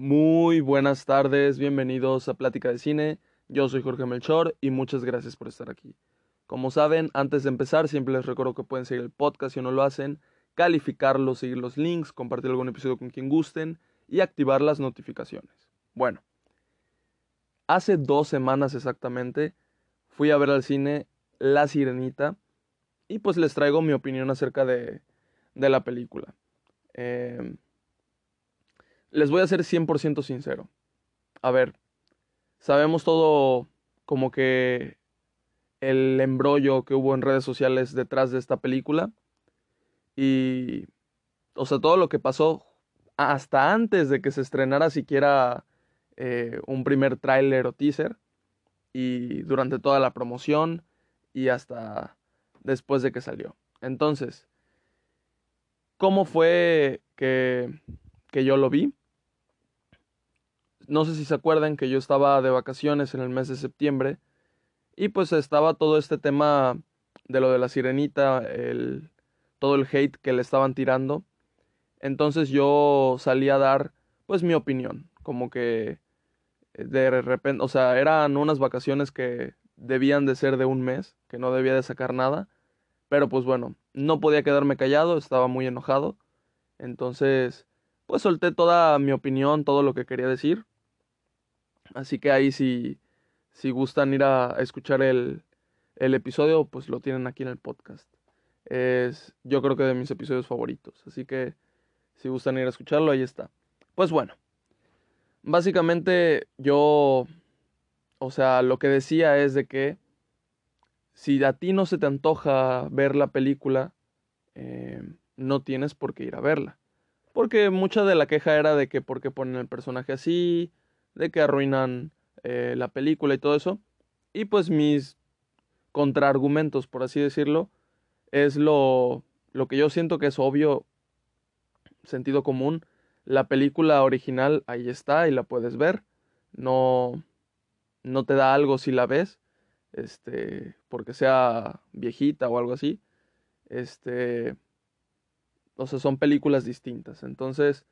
Muy buenas tardes, bienvenidos a Plática de Cine. Yo soy Jorge Melchor y muchas gracias por estar aquí. Como saben, antes de empezar, siempre les recuerdo que pueden seguir el podcast si no lo hacen, calificarlo, seguir los links, compartir algún episodio con quien gusten y activar las notificaciones. Bueno, hace dos semanas exactamente fui a ver al cine La Sirenita y pues les traigo mi opinión acerca de, de la película. Eh, les voy a ser 100% sincero. A ver, sabemos todo como que el embrollo que hubo en redes sociales detrás de esta película. Y, o sea, todo lo que pasó hasta antes de que se estrenara siquiera eh, un primer tráiler o teaser. Y durante toda la promoción y hasta después de que salió. Entonces, ¿cómo fue que, que yo lo vi? No sé si se acuerdan que yo estaba de vacaciones en el mes de septiembre y pues estaba todo este tema de lo de la sirenita, el, todo el hate que le estaban tirando. Entonces yo salí a dar pues mi opinión, como que eh, de repente, o sea, eran unas vacaciones que debían de ser de un mes, que no debía de sacar nada, pero pues bueno, no podía quedarme callado, estaba muy enojado. Entonces, pues solté toda mi opinión, todo lo que quería decir. Así que ahí si, si gustan ir a, escuchar el, el, episodio, pues lo tienen aquí en el podcast. Es yo creo que de mis episodios favoritos. Así que si gustan ir a escucharlo, ahí está. Pues bueno, básicamente yo, o sea, lo que decía es de que si a ti no se te antoja ver la película, eh, no tienes por qué ir a verla. Porque mucha de la queja era de que por qué ponen el personaje así, de que arruinan eh, la película y todo eso. Y pues mis contraargumentos, por así decirlo, es lo, lo que yo siento que es obvio, sentido común. La película original ahí está y la puedes ver. No, no te da algo si la ves, este, porque sea viejita o algo así. Este, o sea, son películas distintas. Entonces,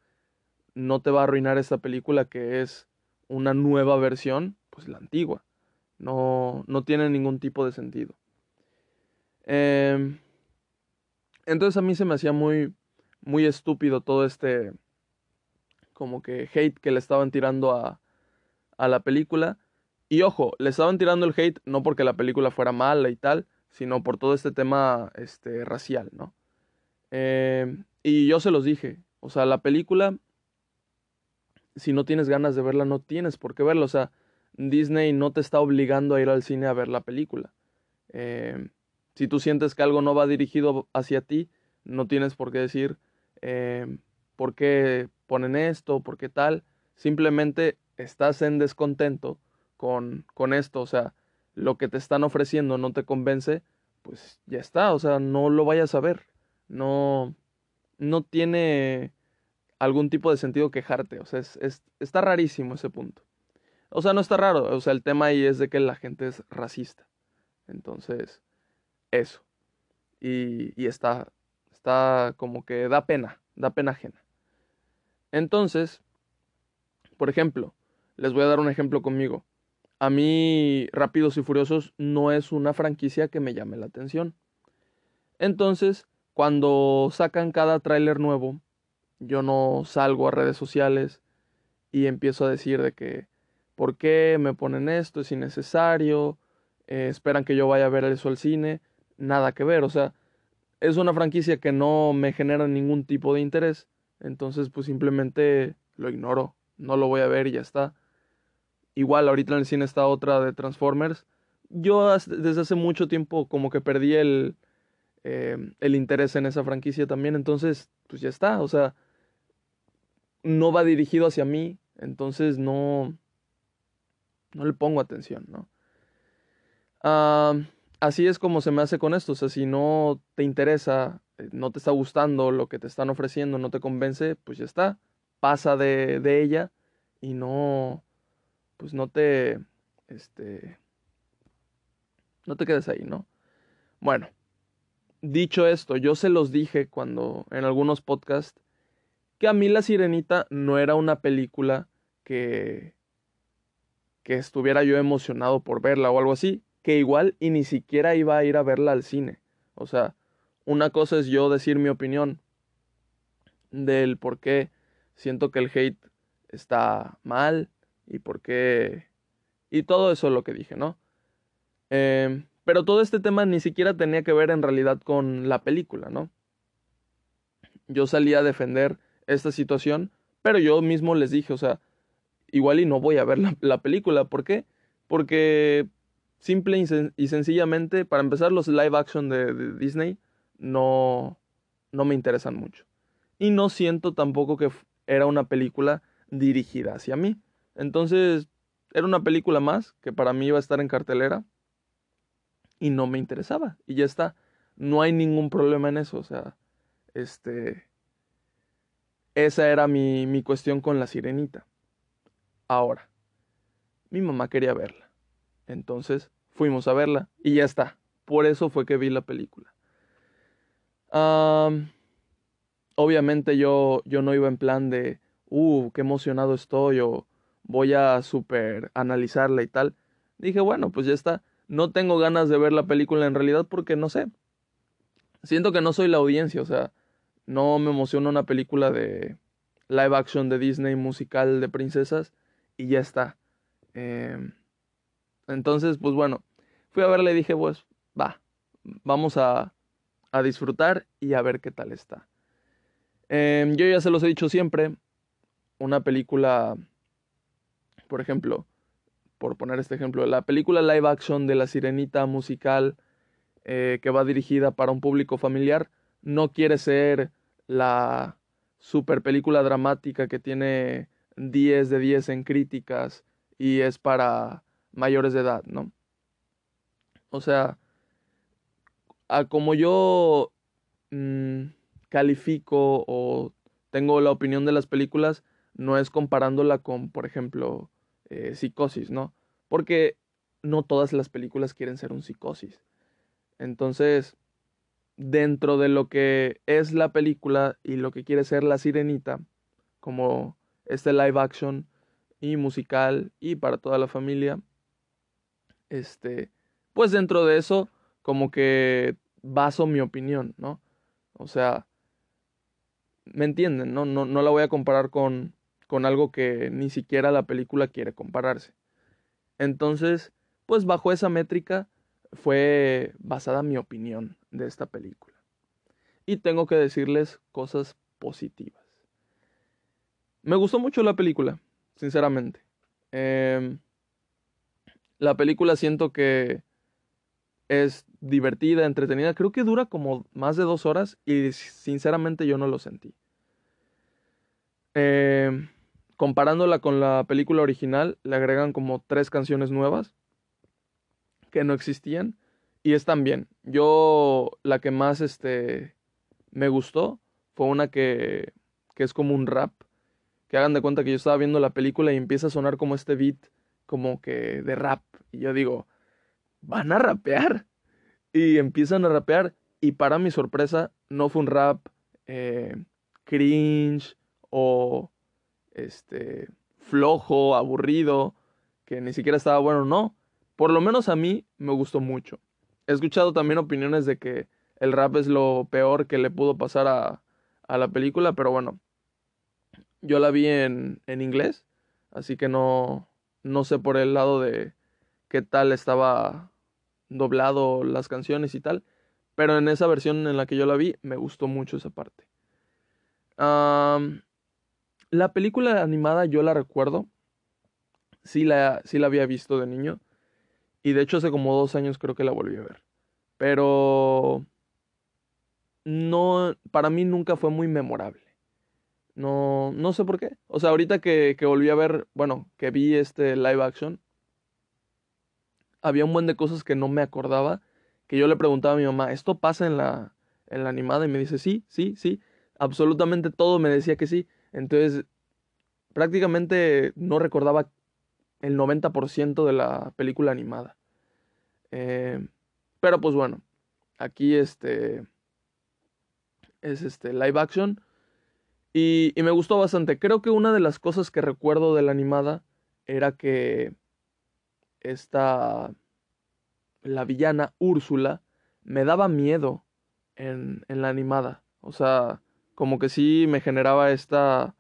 no te va a arruinar esta película que es una nueva versión, pues la antigua. No, no tiene ningún tipo de sentido. Em, entonces a mí se me hacía muy, muy estúpido todo este, como que hate que le estaban tirando a, a la película. Y ojo, le estaban tirando el hate no porque la película fuera mala y tal, sino por todo este tema este, racial, ¿no? Em, y yo se los dije, o sea, la película si no tienes ganas de verla, no tienes por qué verla. O sea, Disney no te está obligando a ir al cine a ver la película. Eh, si tú sientes que algo no va dirigido hacia ti, no tienes por qué decir eh, por qué ponen esto, por qué tal. Simplemente estás en descontento con, con esto. O sea, lo que te están ofreciendo no te convence, pues ya está. O sea, no lo vayas a ver. No, no tiene algún tipo de sentido quejarte. O sea, es, está rarísimo ese punto. O sea, no está raro. O sea, el tema ahí es de que la gente es racista. Entonces, eso. Y, y está, está como que da pena, da pena ajena. Entonces, por ejemplo, les voy a dar un ejemplo conmigo. A mí, Rápidos y Furiosos no es una franquicia que me llame la atención. Entonces, cuando sacan cada tráiler nuevo, yo no salgo a redes sociales y empiezo a decir de que, ¿por qué me ponen esto? Es innecesario, eh, esperan que yo vaya a ver eso al cine, nada que ver, o sea, es una franquicia que no me genera ningún tipo de interés, entonces pues simplemente lo ignoro, no lo voy a ver y ya está. Igual ahorita en el cine está otra de Transformers. Yo desde hace mucho tiempo como que perdí el, eh, el interés en esa franquicia también, entonces pues ya está, o sea, no va dirigido hacia mí, entonces no, no le pongo atención, ¿no? así es como se me hace con esto, o sea, si no te interesa, eh, no te está gustando lo que te están ofreciendo, no te convence, pues ya está, pasa de, de ella y no, pues no te, este, no te quedes ahí, ¿no? Bueno, dicho esto, yo se los dije cuando en algunos podcasts que a mí La Sirenita no era una película que, que estuviera yo emocionado por verla o algo así, que igual y ni siquiera iba a ir a verla al cine. O sea, una cosa es yo decir mi opinión del por qué siento que el hate está mal y por qué... Y todo eso es lo que dije, ¿no? Em, pero todo este tema ni siquiera tenía que ver en realidad con la película, ¿no? Yo salí a defender esta situación, pero yo mismo les dije, o sea, igual y no voy a ver la, película. ¿Por qué? Porque simple y, sencillamente, para empezar, los live action de, Disney no, no me interesan mucho. Y no siento tampoco que era una película dirigida hacia mí. Entonces, era una película más que para mí iba a estar en cartelera y no me interesaba. Y ya está. No hay ningún problema en eso. O sea, este. Esa era mi, mi cuestión con la sirenita. Ahora, mi mamá quería verla. Entonces fuimos a verla y ya está. Por eso fue que vi la película. obviamente yo, yo no iba en plan de, uh, qué emocionado estoy o voy a super analizarla y tal. Dije, bueno, pues ya está. No tengo ganas de ver la película en realidad porque no sé. Siento que no soy la audiencia, o sea, no me emociona una película de live action de Disney musical de princesas y ya está. Em, entonces, pues bueno, fui a verla y dije, pues va, vamos a, a disfrutar y a ver qué tal está. Em, yo ya se los he dicho siempre, una película, por ejemplo, por poner este ejemplo, la película live action de La Sirenita musical eh, que va dirigida para un público familiar no quiere ser la super película dramática que tiene 10 de 10 en críticas y es para mayores de edad, ¿no? O sea, a como yo mm, califico o tengo la opinión de las películas, no es comparándola con, por ejemplo, eh, psicosis, ¿no? Porque no todas las películas quieren ser un psicosis. Entonces, dentro de lo que es la película y lo que quiere ser la sirenita, como este live action y musical y para toda la familia, este, pues dentro de eso, como que baso mi opinión, ¿no? O sea, ¿me entienden? No, no, no la voy a comparar con, con algo que ni siquiera la película quiere compararse. Entonces, pues bajo esa métrica fue basada mi opinión de esta película. Y tengo que decirles cosas positivas. Me gustó mucho la película, sinceramente. Em, la película siento que es divertida, entretenida. Creo que dura como más de dos horas y sinceramente yo no lo sentí. Eh, comparándola con la película original, le agregan como tres canciones nuevas que no existían y están bien. Yo la que más este me gustó fue una que que es como un rap. Que hagan de cuenta que yo estaba viendo la película y empieza a sonar como este beat como que de rap y yo digo, van a rapear y empiezan a rapear y para mi sorpresa no fue un rap eh, cringe o este, flojo, aburrido, que ni siquiera estaba bueno, no. Por lo menos a mí me gustó mucho. He escuchado también opiniones de que el rap es lo peor que le pudo pasar a, a la película, pero bueno, yo la vi en, en inglés, así que no, no sé por el lado de qué tal estaba doblado las canciones y tal, pero en esa versión en la que yo la vi me gustó mucho esa parte. La película animada yo la recuerdo. Sí la, sí la había visto de niño. Y de hecho hace como dos años creo que la volví a ver. Pero... No, para mí nunca fue muy memorable. No, no sé por qué. O sea, ahorita que, que volví a ver, bueno, que vi este live action, había un buen de cosas que no me acordaba, que yo le preguntaba a mi mamá, ¿esto pasa en la, en la animada? Y me dice, sí, sí, sí, absolutamente todo me decía que sí. Entonces, prácticamente no recordaba el 90% de la película animada. Eh, pero pues bueno, aquí este es este live action Y, y me gustó bastante. Creo que una de las cosas que recuerdo de la animada era que esta, la villana Úrsula, me daba miedo en, en la animada. O sea, como que sí me generaba esta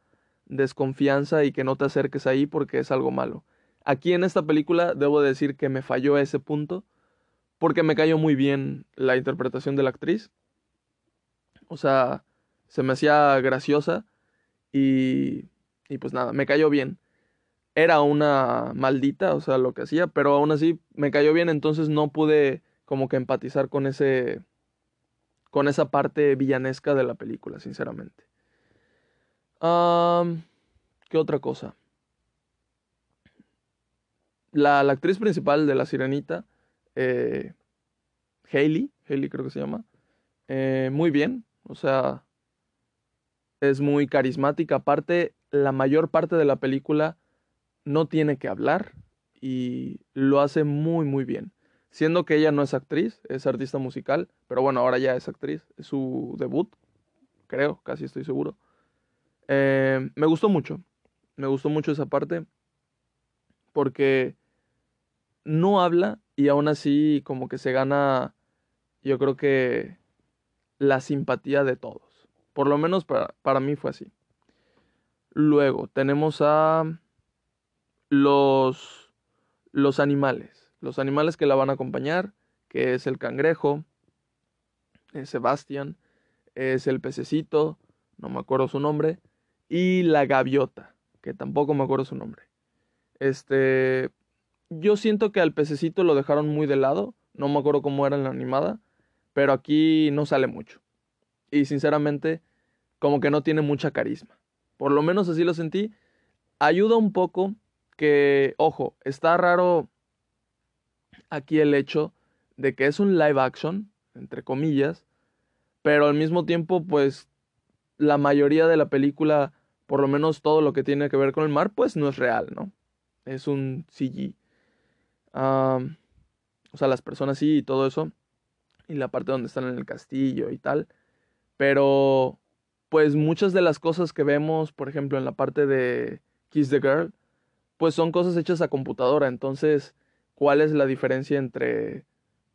desconfianza y que no te acerques ahí porque es algo malo. Aquí en esta película debo decir que me falló ese punto porque me cayó muy bien la interpretación de la actriz. O sea, se me hacía graciosa y, y pues nada, me cayó bien. Era una maldita, o sea, lo que hacía, pero aún así me cayó bien, entonces no pude como que empatizar con ese con esa parte villanesca de la película, sinceramente. ¿Qué otra cosa? La, actriz principal de La Sirenita, eh, Hailey, Hailey creo que se llama, eh, muy bien, o sea, es muy carismática. Aparte, la mayor parte de la película no tiene que hablar y lo hace muy, muy bien. Siendo que ella no es actriz, es artista musical, pero bueno, ahora ya es actriz, es su debut, creo, casi estoy seguro. Eh, me gustó mucho, me gustó mucho esa parte, porque no habla y aún así como que se gana, yo creo que la simpatía de todos. Por lo menos para, para mí fue así. Luego tenemos a los, los animales. Los animales que la van a acompañar, que es el cangrejo, es Sebastián, es el pececito, no me acuerdo su nombre, y la gaviota, que tampoco me acuerdo su nombre. Este, yo siento que al pececito lo dejaron muy de lado, no me acuerdo cómo era en la animada, pero aquí no sale mucho. Y sinceramente, como que no tiene mucha carisma. Por lo menos así lo sentí. Ayuda un poco que, ojo, está raro aquí el hecho de que es un live action, entre comillas, pero al mismo tiempo, pues, la mayoría de la película, por lo menos todo lo que tiene que ver con el mar, pues no es real, ¿no? Es un CG. O sea, las personas sí y todo eso, y la parte donde están en el castillo y tal, pero, pues muchas de las cosas que vemos, por ejemplo, en la parte de Kiss the Girl, pues son cosas hechas a computadora. Entonces, ¿cuál es la diferencia entre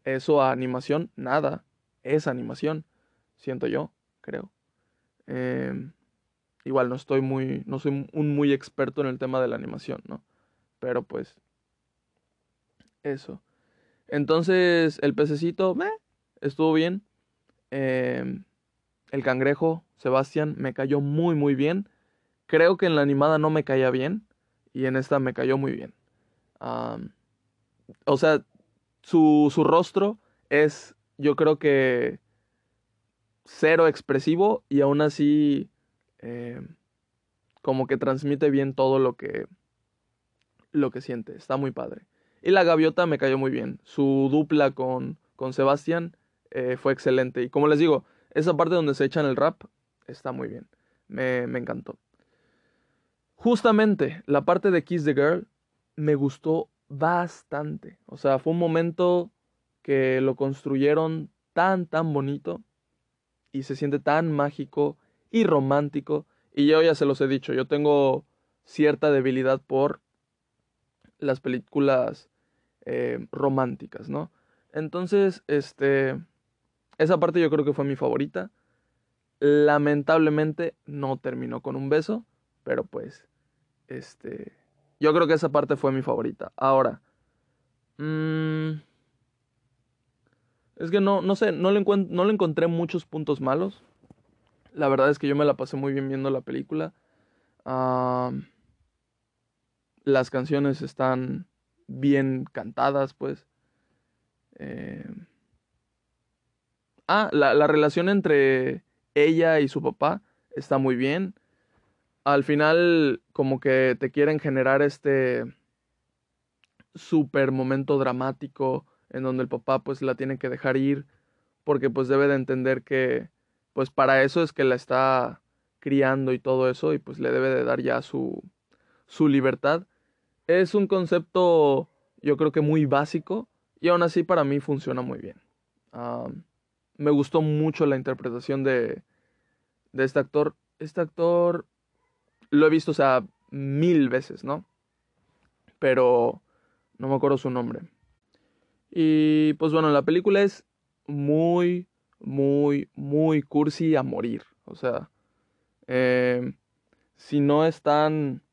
eso a animación? Nada, es animación, siento yo, creo. Em, igual no estoy muy, no soy un muy experto en el tema de la animación, ¿no? Pero pues, eso. Entonces, el pececito, me estuvo bien. Em, el cangrejo, Sebastián, me cayó muy, muy bien. Creo que en la animada no me caía bien y en esta me cayó muy bien. o sea, su, su rostro es, yo creo que, cero expresivo y aún así eh, como que transmite bien todo lo que, lo que siente. Está muy padre. Y la gaviota me cayó muy bien. Su dupla con, con Sebastián eh, fue excelente. Y como les digo, esa parte donde se echan el rap está muy bien. Me, me encantó. Justamente la parte de Kiss the Girl me gustó bastante. O sea, fue un momento que lo construyeron tan, tan bonito y se siente tan mágico y romántico. Y yo ya se los he dicho, yo tengo cierta debilidad por las películas eh, románticas, ¿no? Entonces, este, esa parte yo creo que fue mi favorita. Lamentablemente no terminó con un beso, pero pues este, yo creo que esa parte fue mi favorita. Ahora, mmm, es que no, no sé, no le, no le encontré muchos puntos malos. La verdad es que yo me la pasé muy bien viendo la película. Las canciones están bien cantadas, pues. Eh, ah, la, la, relación entre ella y su papá está muy bien al final como que te quieren generar este super momento dramático en donde el papá pues la tiene que dejar ir porque pues debe de entender que pues para eso es que la está criando y todo eso y pues le debe de dar ya su su libertad es un concepto yo creo que muy básico y aún así para mí funciona muy bien me gustó mucho la interpretación de de este actor este actor lo he visto, o sea, mil veces, ¿no? Pero no me acuerdo su nombre. Y pues bueno, la película es muy, muy, muy cursi a morir. O sea, eh, si no están...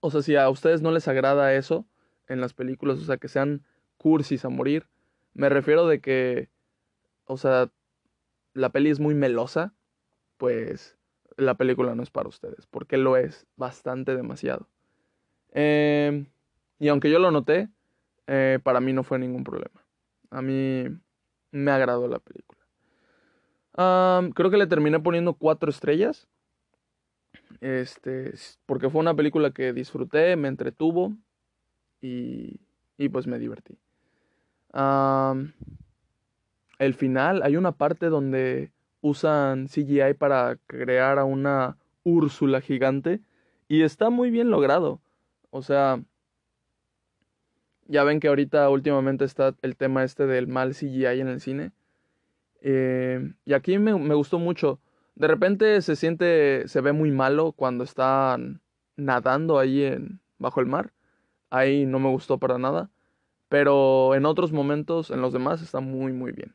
O sea, si a ustedes no les agrada eso en las películas, o sea, que sean cursis a morir, me refiero de que, o sea, la peli es muy melosa, pues la película no es para ustedes, porque lo es bastante demasiado. Eh, y aunque yo lo noté, eh, para mí no fue ningún problema. A mí me agradó la película. creo que le terminé poniendo cuatro estrellas. Este, porque fue una película que disfruté, me entretuvo y, y pues me divertí. el final, hay una parte donde usan CGI para crear a una Úrsula gigante y está muy bien logrado. O sea, ya ven que ahorita últimamente está el tema este del mal CGI en el cine. Eh, y aquí me, me, gustó mucho. De repente se siente, se ve muy malo cuando están nadando ahí en, bajo el mar. Ahí no me gustó para nada. Pero en otros momentos, en los demás, está muy, muy bien.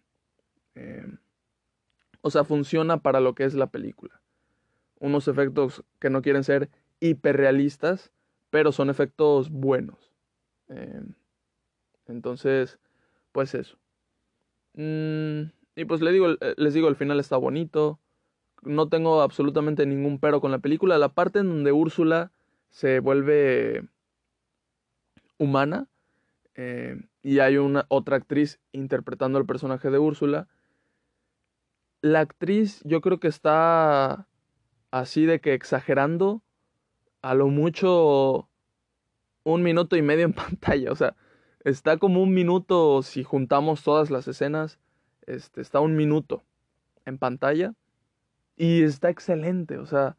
Eh, o sea, funciona para lo que es la película. Unos efectos que no quieren ser hiperrealistas, pero son efectos buenos. Eh, entonces, pues eso. Mm, y pues les digo, eh, les digo, el final está bonito. No tengo absolutamente ningún pero con la película. La parte en donde Úrsula se vuelve humana eh, y hay una otra actriz interpretando el personaje de Úrsula. La actriz yo creo que está así de que exagerando a lo mucho un minuto y medio en pantalla. O sea, Está como un minuto, si juntamos todas las escenas, este, está un minuto en pantalla y está excelente. O sea,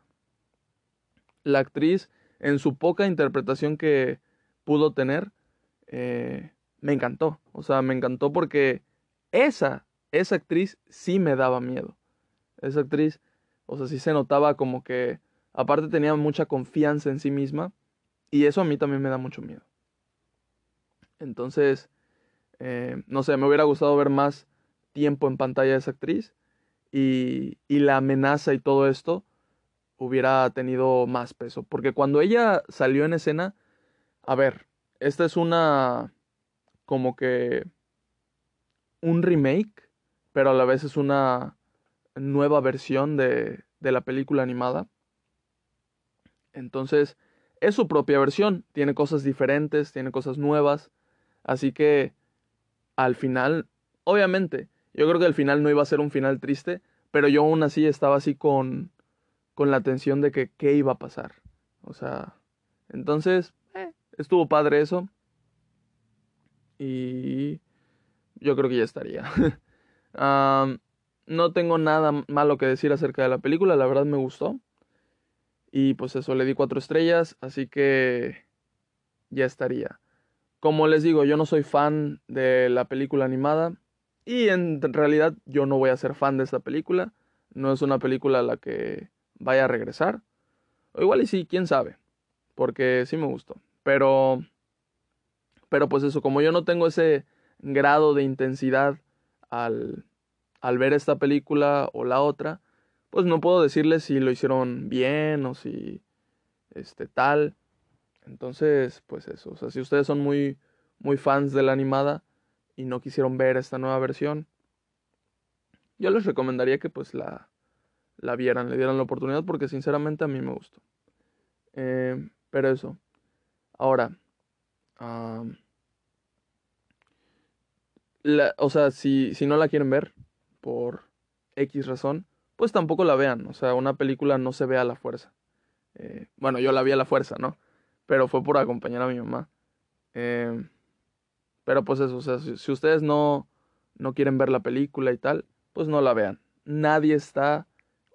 la actriz en su poca interpretación que pudo tener, eh, me encantó. O sea, me encantó porque esa, esa actriz sí me daba miedo. Esa actriz, o sea, sí se notaba como que, aparte tenía mucha confianza en sí misma y eso a mí también me da mucho miedo. Entonces, eh, no sé, me hubiera gustado ver más tiempo en pantalla de esa actriz y, y la amenaza y todo esto hubiera tenido más peso. Porque cuando ella salió en escena, a ver, esta es una como que un remake, pero a la vez es una nueva versión de, de la película animada. Entonces, es su propia versión, tiene cosas diferentes, tiene cosas nuevas. Así que al final, obviamente, yo creo que al final no iba a ser un final triste, pero yo aún así estaba así con, con la tensión de que qué iba a pasar. O sea, entonces, eh, estuvo padre eso. Y yo creo que ya estaría. no tengo nada malo que decir acerca de la película, la verdad me gustó. Y pues eso, le di cuatro estrellas, así que ya estaría. Como les digo, yo no soy fan de la película animada y en realidad yo no voy a ser fan de esta película. No es una película a la que vaya a regresar. O igual y sí, quién sabe. Porque sí me gustó. Pero, pero pues eso, como yo no tengo ese grado de intensidad al, al ver esta película o la otra, pues no puedo decirles si lo hicieron bien o si este tal. Entonces, pues eso, o sea, si ustedes son muy, muy fans de la animada y no quisieron ver esta nueva versión, yo les recomendaría que pues la, la vieran, le dieran la oportunidad porque sinceramente a mí me gustó. Eh, pero eso. Ahora, o sea, si, si no la quieren ver por X razón, pues tampoco la vean. O sea, una película no se ve a la fuerza. Eh, bueno, yo la vi a la fuerza, ¿no? pero fue por acompañar a mi mamá. Em, pero pues eso, o sea, si, ustedes no, no quieren ver la película y tal, pues no la vean. Nadie está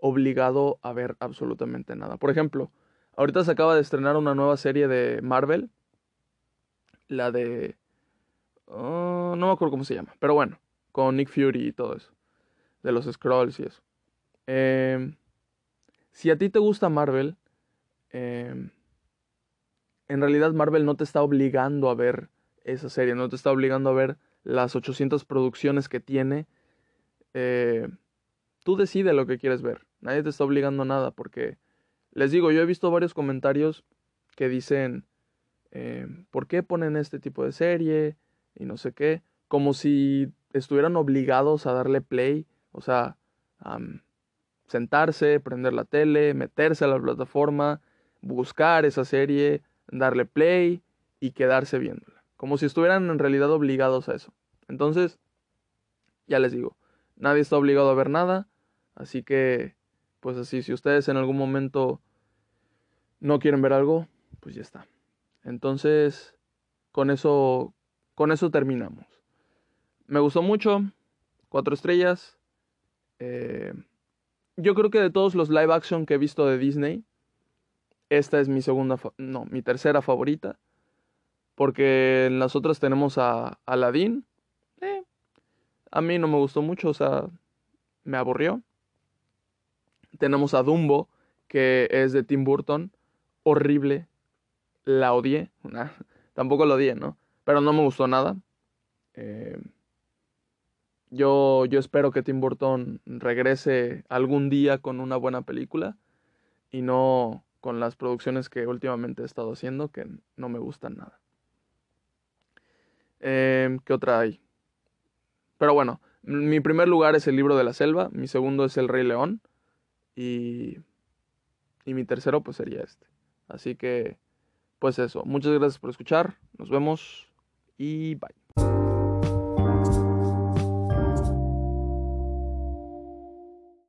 obligado a ver absolutamente nada. Por ejemplo, ahorita se acaba de estrenar una nueva serie de Marvel, la de... Oh, no me acuerdo cómo se llama, pero bueno, con Nick Fury y todo eso, de los Scrolls y eso. Eh, si a ti te gusta Marvel, em, en realidad Marvel no te está obligando a ver esa serie, no te está obligando a ver las 800 producciones que tiene. Eh, tú decides lo que quieres ver. Nadie te está obligando a nada porque, les digo, yo he visto varios comentarios que dicen, eh, ¿por qué ponen este tipo de serie? Y no sé qué. Como si estuvieran obligados a darle play. O sea, sentarse, prender la tele, meterse a la plataforma, buscar esa serie, darle play y quedarse viéndola. Como si estuvieran en realidad obligados a eso. Entonces, ya les digo, nadie está obligado a ver nada. Así que, pues así, si ustedes en algún momento no quieren ver algo, pues ya está. Entonces, con eso, con eso terminamos. Me gustó mucho, cuatro estrellas. Eh, yo creo que de todos los live action que he visto de Disney, esta es mi segunda, no, mi tercera favorita. Porque en las otras tenemos a Aladdin. Eh, a mí no me gustó mucho, o sea, me aburrió. Tenemos a Dumbo, que es de Tim Burton. Horrible. La odié. tampoco lo odié, ¿no? Pero no me gustó nada. Eh, yo, yo espero que Tim Burton regrese algún día con una buena película y no con las producciones que últimamente he estado haciendo que no me gustan nada. Em, ¿Qué otra hay? Pero bueno, mi primer lugar es el libro de la selva, mi segundo es el Rey León y, y mi tercero pues sería este. Así que, pues eso, muchas gracias por escuchar, nos vemos y bye.